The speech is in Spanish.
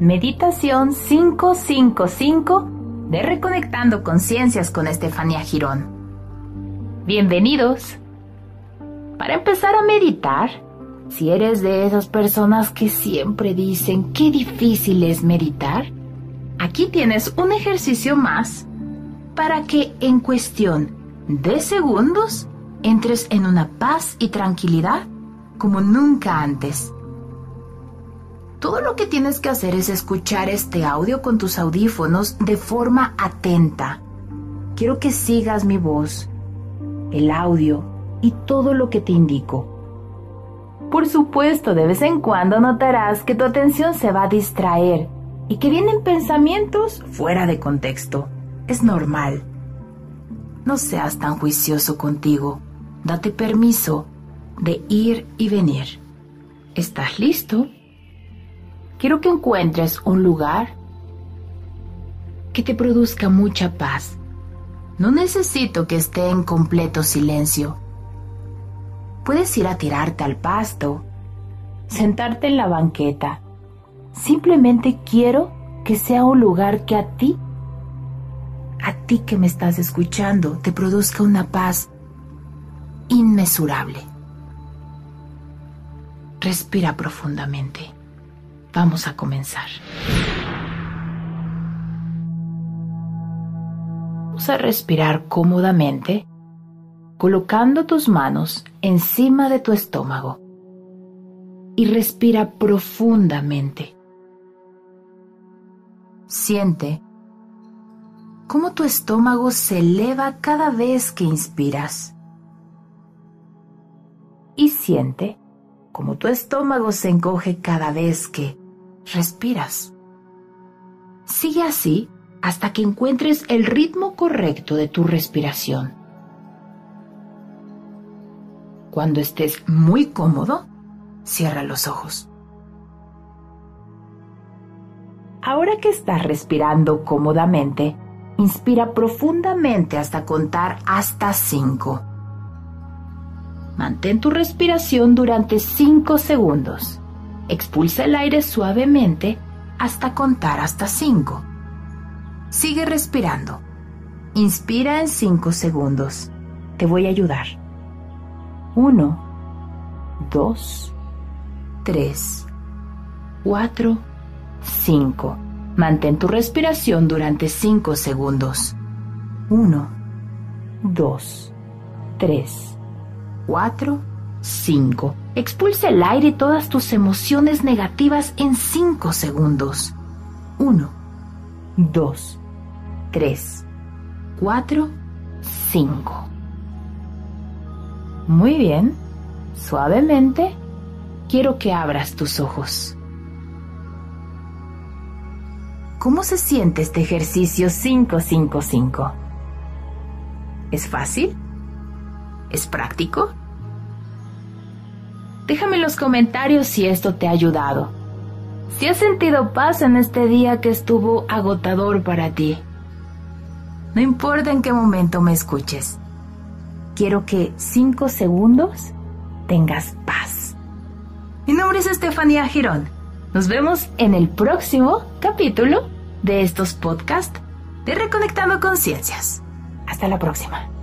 Meditación 555 de Reconectando Conciencias con Estefanía Girón. Bienvenidos. Para empezar a meditar, si eres de esas personas que siempre dicen qué difícil es meditar, aquí tienes un ejercicio más para que en cuestión de segundos entres en una paz y tranquilidad como nunca antes. Todo lo que tienes que hacer es escuchar este audio con tus audífonos de forma atenta. Quiero que sigas mi voz, el audio y todo lo que te indico. Por supuesto, de vez en cuando notarás que tu atención se va a distraer y que vienen pensamientos fuera de contexto. Es normal. No seas tan juicioso contigo. Date permiso de ir y venir. ¿Estás listo? Quiero que encuentres un lugar que te produzca mucha paz. No necesito que esté en completo silencio. Puedes ir a tirarte al pasto, sentarte en la banqueta. Simplemente quiero que sea un lugar que a ti, a ti que me estás escuchando, te produzca una paz inmesurable. Respira profundamente. Vamos a comenzar. Vamos a respirar cómodamente colocando tus manos encima de tu estómago y respira profundamente. Siente cómo tu estómago se eleva cada vez que inspiras y siente cómo tu estómago se encoge cada vez que respiras. Sigue así hasta que encuentres el ritmo correcto de tu respiración. Cuando estés muy cómodo, cierra los ojos. Ahora que estás respirando cómodamente, inspira profundamente hasta contar hasta 5. Mantén tu respiración durante 5 segundos. Expulsa el aire suavemente hasta contar hasta 5. Sigue respirando. Inspira en 5 segundos. Te voy a ayudar. 1, 2, 3, 4, 5. Mantén tu respiración durante 5 segundos. 1, 2, 3, 4, 5. Expulsa el aire y todas tus emociones negativas en 5 segundos. 1, 2, 3, 4, 5. Muy bien. Suavemente, quiero que abras tus ojos. ¿Cómo se siente este ejercicio 555? ¿Es fácil? ¿Es práctico? Déjame en los comentarios si esto te ha ayudado. Si has sentido paz en este día que estuvo agotador para ti. No importa en qué momento me escuches. Quiero que cinco segundos tengas paz. Mi nombre es Estefanía Girón. Nos vemos en el próximo capítulo de estos podcasts de Reconectando Conciencias. Hasta la próxima.